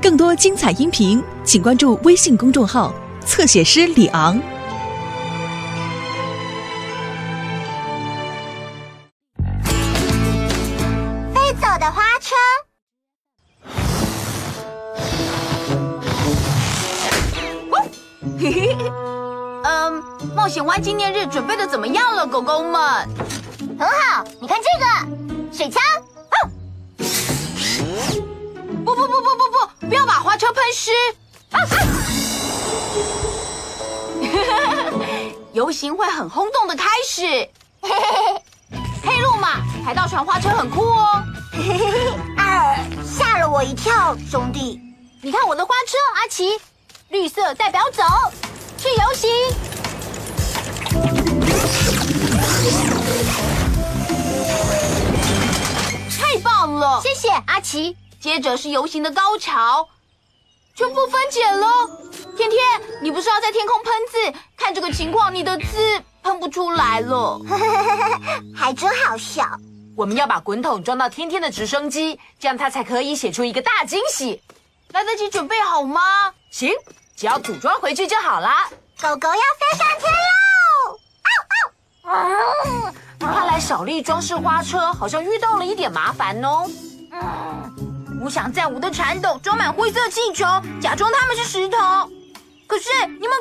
更多精彩音频，请关注微信公众号“侧写师李昂”。飞走的花车。嘿嘿，嗯，冒险湾纪念日准备的怎么样了，狗狗们？很好，你看这个水枪。不不不不不不，不要把花车喷湿！啊啊！游行会很轰动的开始。黑路马，海盗船花车很酷哦。嘿，嘿，嘿啊，吓了我一跳，兄弟。你看我的花车，阿奇，绿色代表走，去游行。太棒了，谢谢阿奇。接着是游行的高潮，全部分解了。天天，你不是要在天空喷字？看这个情况，你的字喷不出来了，还真好笑。我们要把滚筒装到天天的直升机，这样他才可以写出一个大惊喜。来得及准备好吗？行，只要组装回去就好啦。狗狗要飞上天喽！看来小丽装饰花车好像遇到了一点麻烦哦。我想在我的铲斗装满灰色气球，假装它们是石头。可是你们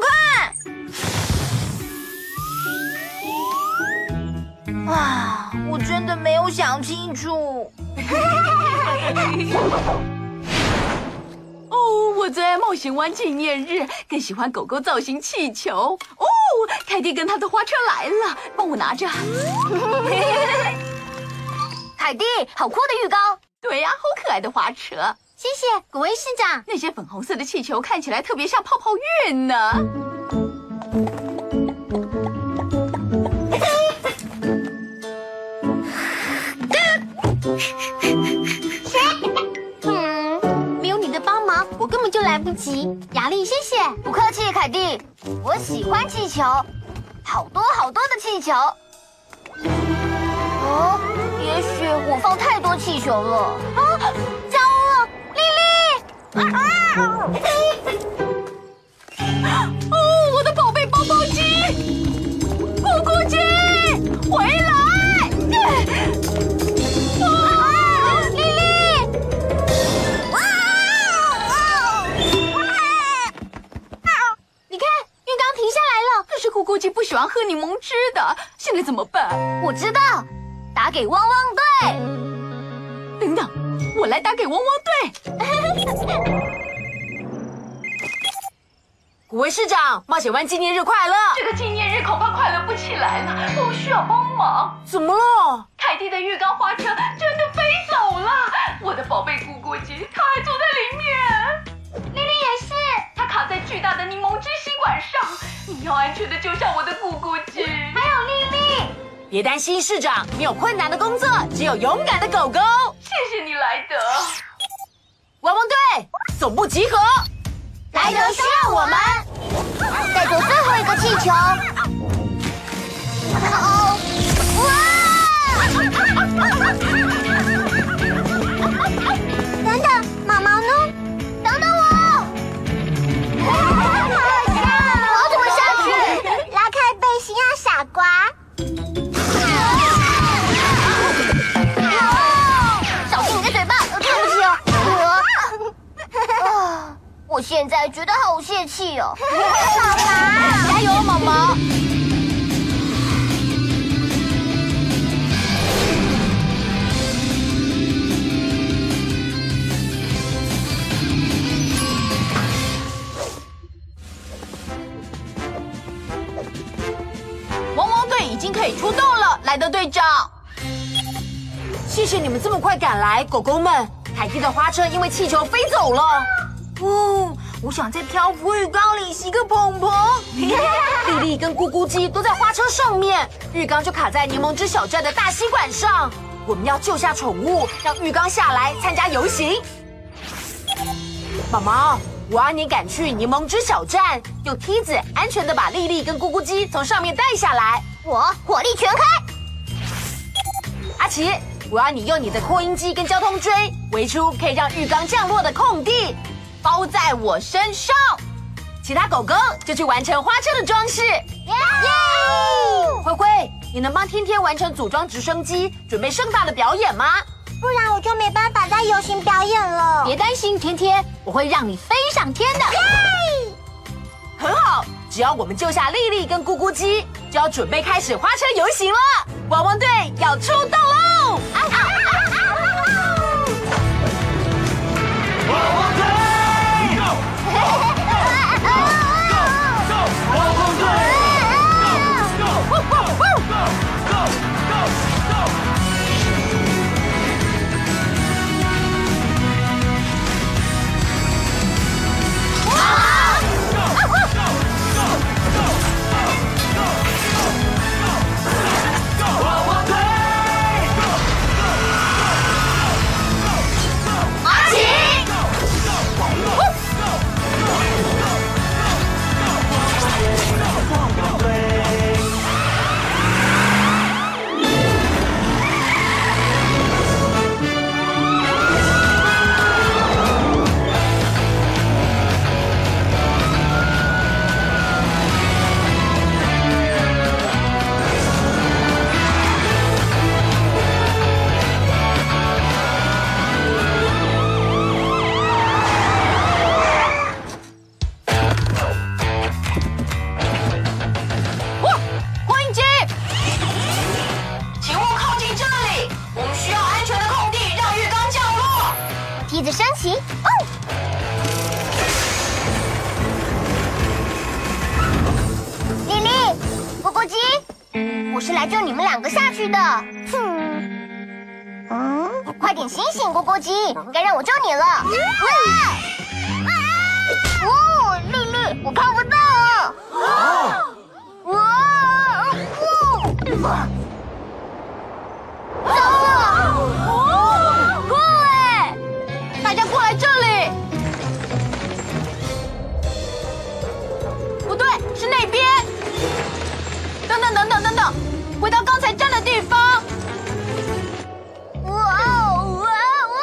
看，啊，我真的没有想清楚。哦，我最爱冒险湾纪念日，更喜欢狗狗造型气球。哦，凯蒂跟他的花车来了，帮我拿着。凯蒂，好酷的浴缸。对呀，好可爱的花车！谢谢古威市长。那些粉红色的气球看起来特别像泡泡浴呢。嗯，没有你的帮忙，我根本就来不及。雅丽，谢谢。不客气，凯蒂。我喜欢气球，好多好多的气球。哦。也许我放太多气球了啊！糟了，丽丽！哦，我的宝贝包包机，咕咕鸡，回来！啊，丽丽！哇！你看，浴缸停下来了。可是咕咕鸡不喜欢喝柠檬汁的，现在怎么办？我知道。给汪汪队！等等，我来打给汪汪队。古威市长，冒险湾纪念日快乐！这个纪念日恐怕快乐不起来了，我们需要帮忙。怎么了？凯蒂的浴缸花车真的飞走了，我的宝贝咕咕鸡，它还坐在里面。丽丽也是，它卡在巨大的柠檬汁吸管上。你要安全的救下我。别担心，市长，没有困难的工作，只有勇敢的狗狗。谢谢你，莱德。汪汪队，总部集合。莱德需要我们。再做最后一个气球。好，我现在觉得好泄气哦，爸爸，加油，毛毛！汪汪队已经可以出动了，莱德队长。谢谢你们这么快赶来，狗狗们。凯蒂的花车因为气球飞走了。哦，我想在漂浮浴缸里洗个蓬蓬。丽丽跟咕咕鸡都在花车上面，浴缸就卡在柠檬汁小站的大吸管上。我们要救下宠物，让浴缸下来参加游行。毛毛，我要你赶去柠檬汁小站，用梯子安全的把丽丽跟咕咕鸡从上面带下来。我火力全开。阿奇，我要你用你的扩音机跟交通锥围出可以让浴缸降落的空地，包在我身上。其他狗狗就去完成花车的装饰。耶！灰灰，你能帮天天完成组装直升机，准备盛大的表演吗？不然我就没办法在游行表演了。别担心，天天，我会让你飞上天的。耶！很好，只要我们救下丽丽跟咕咕鸡，就要准备开始花车游行了。汪汪队要出动喽！啊啊来救你们两个下去的。哼，嗯，快点醒醒，咕咕鸡，该让我救你了。哇！哦，丽丽，我看不到啊。哇！哇！糟了！哦，酷哎！大家过来这里。不对，是那边。回到刚才站的地方。哇哦！哇哦哇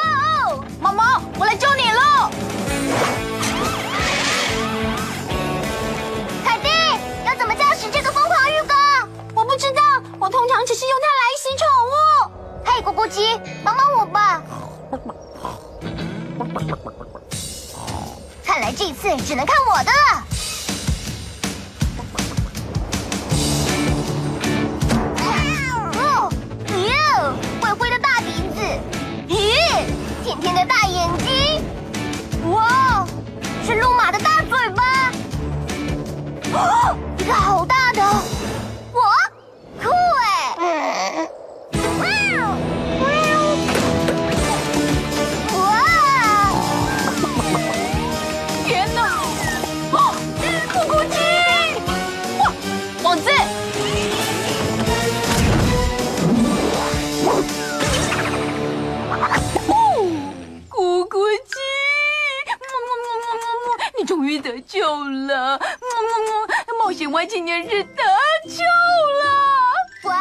哦！毛毛，我来救你了。凯蒂，要怎么驾驶这个疯狂浴缸？我不知道，我通常只是用它来洗宠物。嘿，咕咕鸡，帮帮我吧！看来这次只能看我的了。天的大眼睛，哇，是路马的大嘴巴，哦，一个好大。么，冒险外青年日得救了！喂，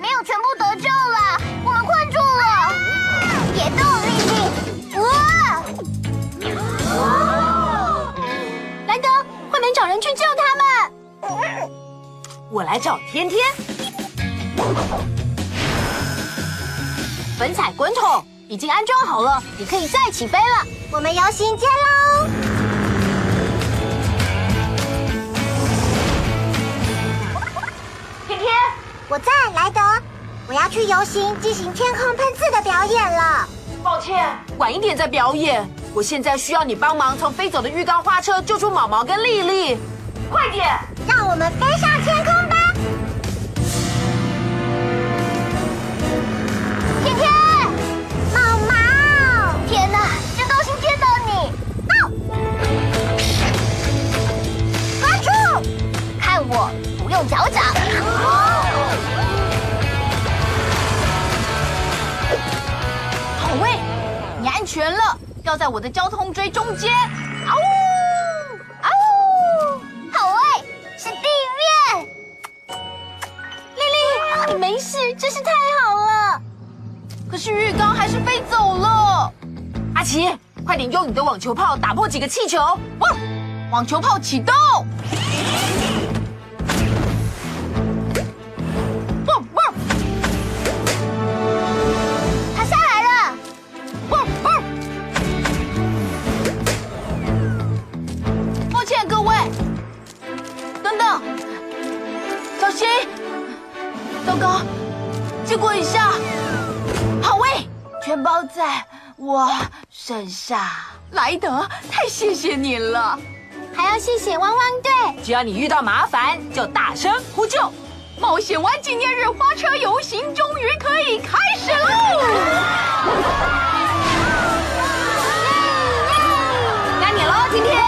没有全部得救了，我们困住了。别动，丽丽！哇！兰德，快点找人去救他们！我来找天天。粉彩滚筒已经安装好了，你可以再起飞了。我们游行见喽！我在，莱德。我要去游行进行天空喷刺的表演了。抱歉，晚一点再表演。我现在需要你帮忙从飞走的浴缸花车救出毛毛跟丽丽，快点！让我们飞上在我的交通锥中间。啊呜！啊呜！好哎，是地面。丽丽，你没事，真是太好了。可是浴缸还是飞走了。阿奇，快点用你的网球炮打破几个气球！哇，网球炮启动！去一下。好喂，全包在我身上。莱德，太谢谢你了，还要谢谢汪汪队。只要你遇到麻烦，就大声呼救。冒险湾纪念日花车游行终于可以开始喽！该你喽，今天。